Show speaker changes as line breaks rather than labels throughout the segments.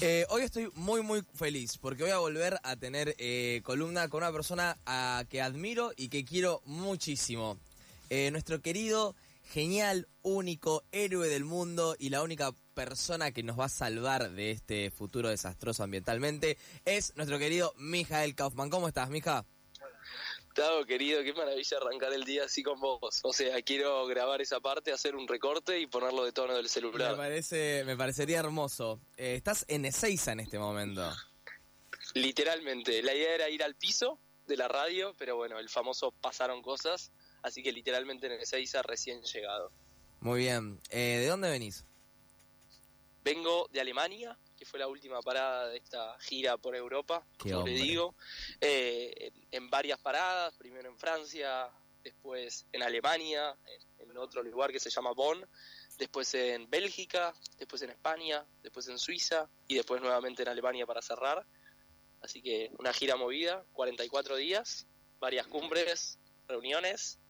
Eh, hoy estoy muy muy feliz porque voy a volver a tener eh, columna con una persona a que admiro y que quiero muchísimo. Eh, nuestro querido, genial, único héroe del mundo y la única persona que nos va a salvar de este futuro desastroso ambientalmente es nuestro querido Mijael Kaufman. ¿Cómo estás, Mija?
Querido, qué maravilla arrancar el día así con vos. O sea, quiero grabar esa parte, hacer un recorte y ponerlo de tono del celular.
Me parece, me parecería hermoso. Eh, estás en Ezeiza en este momento.
Literalmente, la idea era ir al piso de la radio, pero bueno, el famoso pasaron cosas, así que literalmente en Ezeiza recién llegado.
Muy bien. Eh, ¿De dónde venís?
Vengo de Alemania, fue la última parada de esta gira por Europa, como le digo, eh, en varias paradas, primero en Francia, después en Alemania, en, otro lugar que se llama Bonn, después en Bélgica, después en España, después en Suiza y después nuevamente en Alemania para cerrar. Así que una gira movida, 44 días, varias cumbres, reuniones,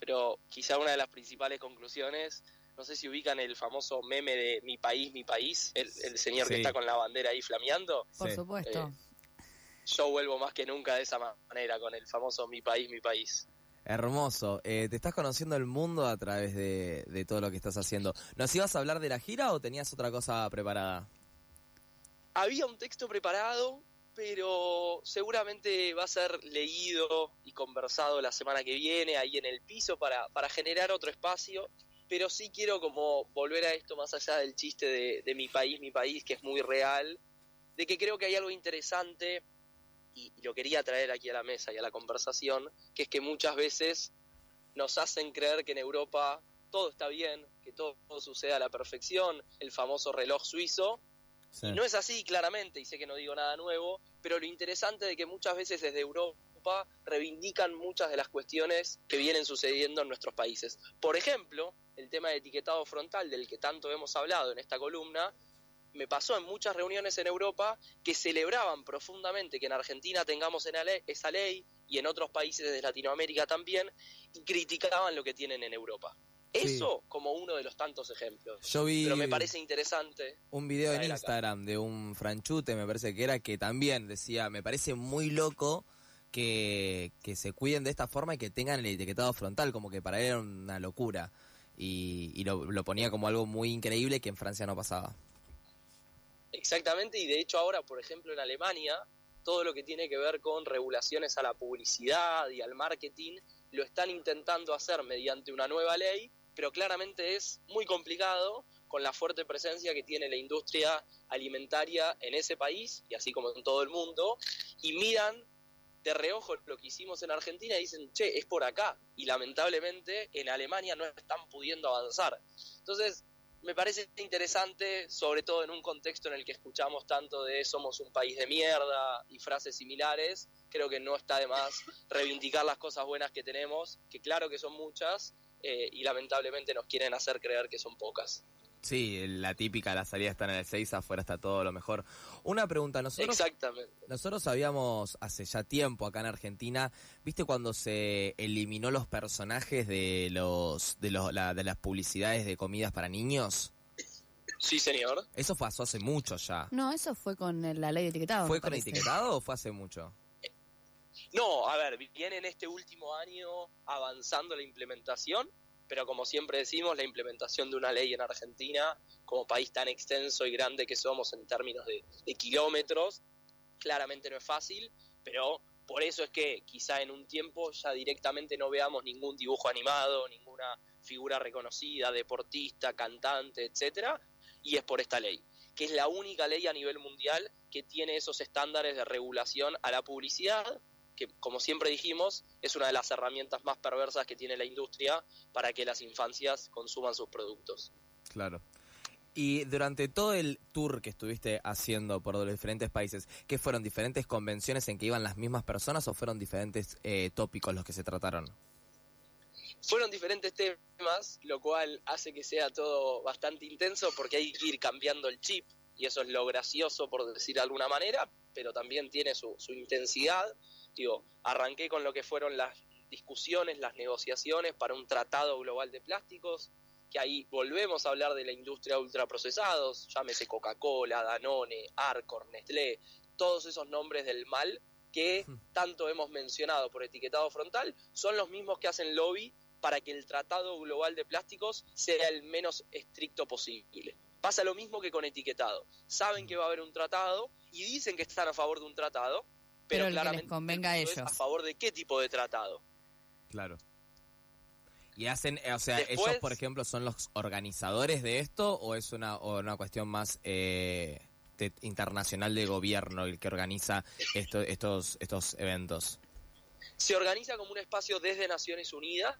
pero quizá una de las principales conclusiones no sé si ubican el famoso meme de mi país, mi país, el, señor que está con la bandera ahí flameando.
Por supuesto.
Eh, yo vuelvo más que nunca de esa manera, con el famoso mi país, mi país.
Hermoso. Eh, ¿Te estás conociendo el mundo a través de, de, todo lo que estás haciendo? ¿Nos ibas a hablar de la gira o tenías otra cosa preparada?
Había un texto preparado, pero seguramente va a ser leído y conversado la semana que viene ahí en el piso para, para generar otro espacio pero sí quiero como volver a esto más allá del chiste de, mi país, mi país, que es muy real, de que creo que hay algo interesante y, lo quería traer aquí a la mesa y a la conversación, que es que muchas veces nos hacen creer que en Europa todo está bien, que todo, sucede a la perfección, el famoso reloj suizo, y no es así claramente, y sé que no digo nada nuevo, pero lo interesante de que muchas veces desde Europa reivindican muchas de las cuestiones que vienen sucediendo en nuestros países. Por ejemplo, el tema de etiquetado frontal del que tanto hemos hablado en esta columna, me pasó en muchas reuniones en Europa que celebraban profundamente que en Argentina tengamos esa ley y en otros países de Latinoamérica también, y criticaban lo que tienen en Europa. Eso como uno de los tantos ejemplos.
Yo vi
Pero me parece interesante.
Un video en Instagram de un franchute, me parece que era, que también decía, me parece muy loco que, que se cuiden de esta forma y que tengan el etiquetado frontal, como que para él era una locura y, lo, ponía como algo muy increíble que en Francia no pasaba.
Exactamente, y de hecho ahora, por ejemplo, en Alemania, todo lo que tiene que ver con regulaciones a la publicidad y al marketing, lo están intentando hacer mediante una nueva ley, pero claramente es muy complicado con la fuerte presencia que tiene la industria alimentaria en ese país y así como en todo el mundo, y miran de reojo lo que hicimos en Argentina y dicen, che, es por acá. Y lamentablemente en Alemania no están pudiendo avanzar. Entonces, me parece interesante, sobre todo en un contexto en el que escuchamos tanto de somos un país de mierda y frases similares, creo que no está de más reivindicar las cosas buenas que tenemos, que claro que son muchas, eh, y lamentablemente nos quieren hacer creer que son pocas.
Sí, la típica, la salida está en el 6, afuera está todo lo mejor. Una pregunta, nosotros...
Exactamente.
Nosotros sabíamos hace ya tiempo acá en Argentina, ¿viste cuando se eliminó los personajes de los de, los, de las publicidades de comidas para niños?
Sí, señor.
Eso pasó hace mucho ya.
No, eso fue con la ley de etiquetado.
¿Fue con etiquetado o fue hace mucho?
No, a ver, viene en este último año avanzando la implementación pero como siempre decimos, la implementación de una ley en Argentina, como país tan extenso y grande que somos en términos de, kilómetros, claramente no es fácil, pero por eso es que quizá en un tiempo ya directamente no veamos ningún dibujo animado, ninguna figura reconocida, deportista, cantante, etcétera, y es por esta ley, que es la única ley a nivel mundial que tiene esos estándares de regulación a la publicidad que como siempre dijimos, es una de las herramientas más perversas que tiene la industria para que las infancias consuman sus productos.
Claro. Y durante todo el tour que estuviste haciendo por los diferentes países, ¿qué fueron diferentes convenciones en que iban las mismas personas o fueron diferentes eh, tópicos los que se trataron?
Fueron diferentes temas, lo cual hace que sea todo bastante intenso porque hay que ir cambiando el chip y eso es lo gracioso por decir de alguna manera, pero también tiene su, su intensidad. Digo, arranqué con lo que fueron las discusiones, las negociaciones para un tratado global de plásticos, que ahí volvemos a hablar de la industria de ultraprocesados, llámese Coca-Cola, Danone, Arcor, Nestlé, todos esos nombres del mal que
Hmm.
tanto hemos mencionado por etiquetado frontal, son los mismos que hacen lobby para que el Tratado Global de Plásticos sea el menos estricto posible. Pasa lo mismo que con etiquetado. Saben que va a haber un tratado y dicen que están a favor de un tratado, pero,
Pero el que les
claramente
convenga a ellos.
a favor de qué tipo de tratado.
Claro. Y hacen, eh, o sea,
Después-
ellos, por ejemplo, son los organizadores de esto o es una, o una cuestión más eh, de- internacional de gobierno el que organiza esto, estos, estos eventos.
se organiza como un espacio desde Naciones Unidas,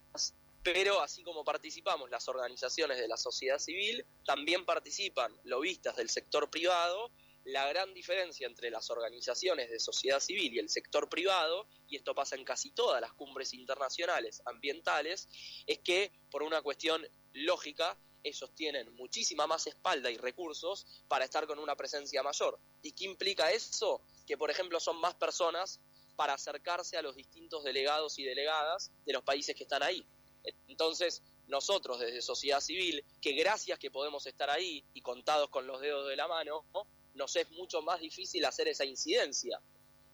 pero así como participamos las organizaciones de la sociedad civil, también participan lobistas del sector privado. La gran diferencia entre las organizaciones de sociedad civil y el sector privado, y esto pasa en casi todas las cumbres internacionales ambientales, es que por una cuestión lógica, ellos tienen muchísima más espalda y recursos para estar con una presencia mayor. ¿Y qué implica eso? Que, por ejemplo, son más personas para acercarse a los distintos delegados y delegadas de los países que están ahí. Entonces, nosotros desde sociedad civil, que gracias que podemos estar ahí y contados con los dedos de la mano, ¿no? Nos es mucho más difícil hacer esa incidencia.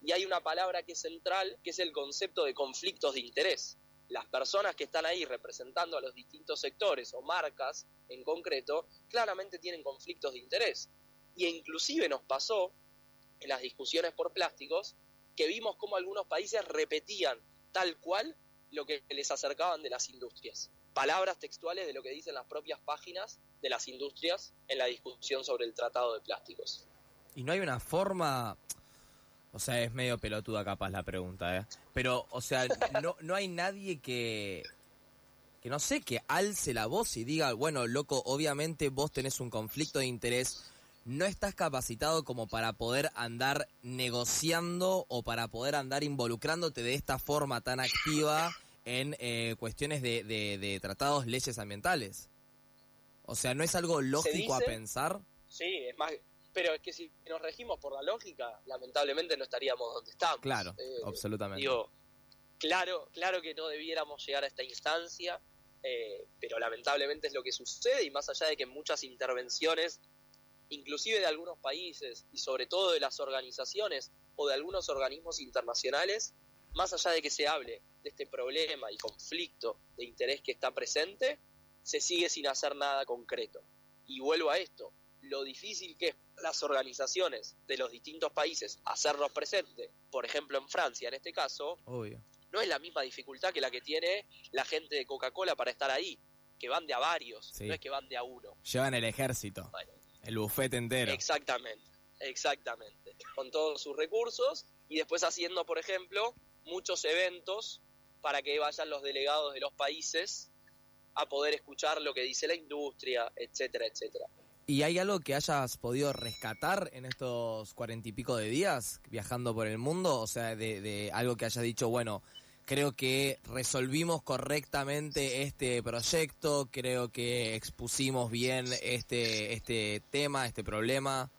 Y hay una palabra que es central, que es el concepto de conflictos de interés. Las personas que están ahí representando a los distintos sectores o marcas en concreto, claramente tienen conflictos de interés. Y inclusive nos pasó en las discusiones por plásticos que vimos cómo algunos países repetían tal cual lo que les acercaban de las industrias. Palabras textuales de lo que dicen las propias páginas de las industrias en la discusión sobre el tratado de plásticos.
Y no hay una forma, o sea, es medio pelotuda capaz la pregunta, ¿eh? Pero, o sea, no, no hay nadie que, que no sé, que alce la voz y diga, bueno, loco, obviamente vos tenés un conflicto de interés, no estás capacitado como para poder andar negociando o para poder andar involucrándote de esta forma tan activa en eh, cuestiones de, de- de tratados, leyes ambientales. O sea, ¿no es algo lógico a pensar?
Sí, es más, pero es que si nos regimos por la lógica, lamentablemente no estaríamos donde estamos.
Claro,
Eh,
absolutamente.
Digo, claro, claro que no debiéramos llegar a esta instancia, eh, pero lamentablemente es lo que sucede y más allá de que muchas intervenciones, inclusive de algunos países y sobre todo de las organizaciones o de algunos organismos internacionales, más allá de que se hable de este problema y conflicto de interés que está presente, se sigue sin hacer nada concreto. Y vuelvo a esto, lo difícil que es las organizaciones de los distintos países hacerlos presentes, por ejemplo en Francia en este caso,
Obvio.
no es la misma dificultad que la que tiene la gente de Coca-Cola para estar ahí, que van de a varios,
Sí.
no es que van de a uno.
Llevan el ejército,
Bueno,
el bufete entero.
Exactamente, exactamente, con todos sus recursos y después haciendo, por ejemplo, muchos eventos para que vayan los delegados de los países a poder escuchar lo que dice la industria, etcétera, etcétera.
¿Y hay algo que hayas podido rescatar en estos cuarenta y pico de días viajando por el mundo? O sea, de, de algo que hayas dicho, bueno, creo que resolvimos correctamente este proyecto, creo que expusimos bien este, este tema, este problema.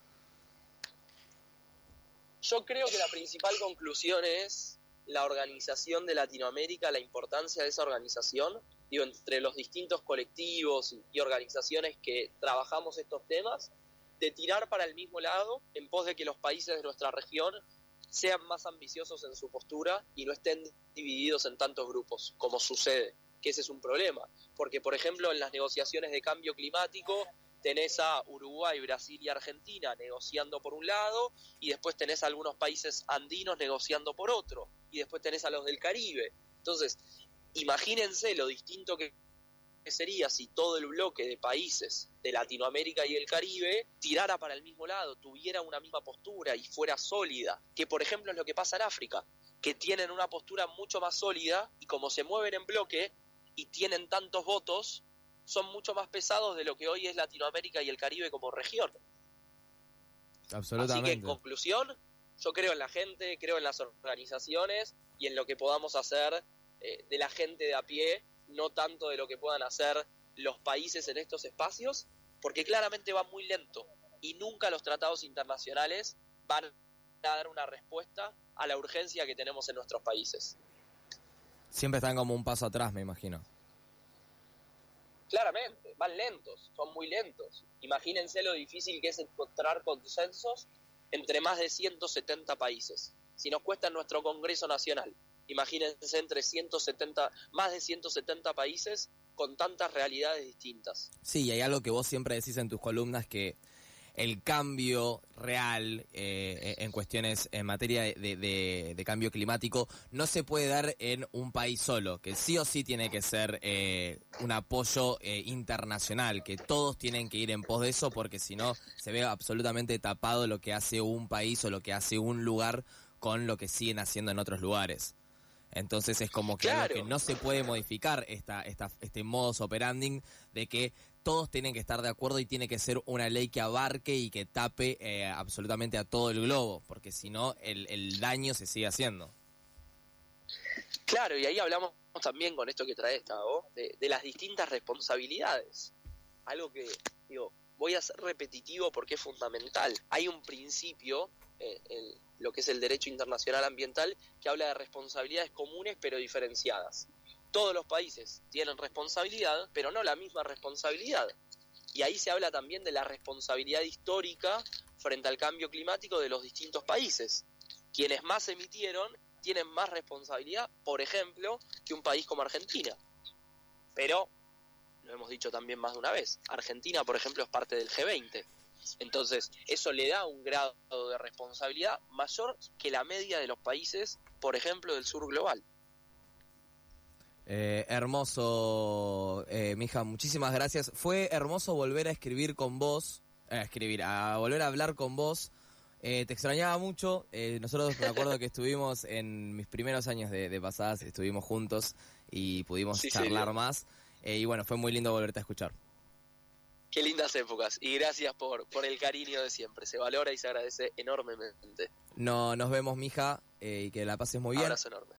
Yo creo que la principal conclusión es la organización de Latinoamérica, la importancia de esa organización, digo, entre los distintos colectivos y organizaciones que trabajamos estos temas, de tirar para el mismo lado en pos de que los países de nuestra región sean más ambiciosos en su postura y no estén divididos en tantos grupos, como sucede, que ese es un problema. Porque, por ejemplo, en las negociaciones de cambio climático tenés a Uruguay, Brasil y Argentina negociando por un lado, y después tenés a algunos países andinos negociando por otro, y después tenés a los del Caribe. Entonces, imagínense lo distinto que sería si todo el bloque de países de Latinoamérica y el Caribe tirara para el mismo lado, tuviera una misma postura y fuera sólida, que por ejemplo es lo que pasa en África, que tienen una postura mucho más sólida y como se mueven en bloque y tienen tantos votos, son mucho más pesados de lo que hoy es Latinoamérica y el Caribe como región.
Absolutamente.
Así que en conclusión, yo creo en la gente, creo en las organizaciones y en lo que podamos hacer eh, de la gente de a pie, no tanto de lo que puedan hacer los países en estos espacios, porque claramente va muy lento y nunca los tratados internacionales van a dar una respuesta a la urgencia que tenemos en nuestros países.
Siempre están como un paso atrás, me imagino.
Claramente, van lentos, son muy lentos. Imagínense lo difícil que es encontrar consensos entre más de 170 países. Si nos cuesta en nuestro Congreso Nacional, imagínense entre 170, más de 170 países con tantas realidades distintas.
Sí, y hay algo que vos siempre decís en tus columnas que el cambio real eh, en cuestiones en materia de, de, cambio climático no se puede dar en un país solo, que sí o sí tiene que ser eh, un apoyo eh, internacional, que todos tienen que ir en pos de eso porque si no se ve absolutamente tapado lo que hace un país o lo que hace un lugar con lo que siguen haciendo en otros lugares. Entonces es como que, que no se puede modificar esta, esta, este modus operandi de que todos tienen que estar de acuerdo y tiene que ser una ley que abarque y que tape eh, absolutamente a todo el globo, porque si no, el, daño se sigue haciendo.
Claro, y ahí hablamos también con esto que trae esta, de, de, las distintas responsabilidades. Algo que, digo, voy a ser repetitivo porque es fundamental. Hay un principio eh, en lo que es el derecho internacional ambiental que habla de responsabilidades comunes pero diferenciadas todos los países tienen responsabilidad, pero no la misma responsabilidad. Y ahí se habla también de la responsabilidad histórica frente al cambio climático de los distintos países. Quienes más emitieron tienen más responsabilidad, por ejemplo, que un país como Argentina. Pero, lo hemos dicho también más de una vez, Argentina, por ejemplo, es parte del G20. Entonces, eso le da un grado de responsabilidad mayor que la media de los países, por ejemplo, del sur global.
Eh, hermoso, eh, mija, muchísimas gracias. Fue hermoso volver a escribir con vos, a escribir, a volver a hablar con vos. Eh, te extrañaba mucho. Eh, nosotros me acuerdo que estuvimos en mis primeros años de, pasadas, estuvimos juntos y pudimos charlar más. y bueno, fue muy lindo volverte a escuchar.
Qué lindas épocas y gracias por, por el cariño de siempre. Se valora y se agradece enormemente.
No, nos vemos, mija, y que la pases muy bien.
Abrazo enorme.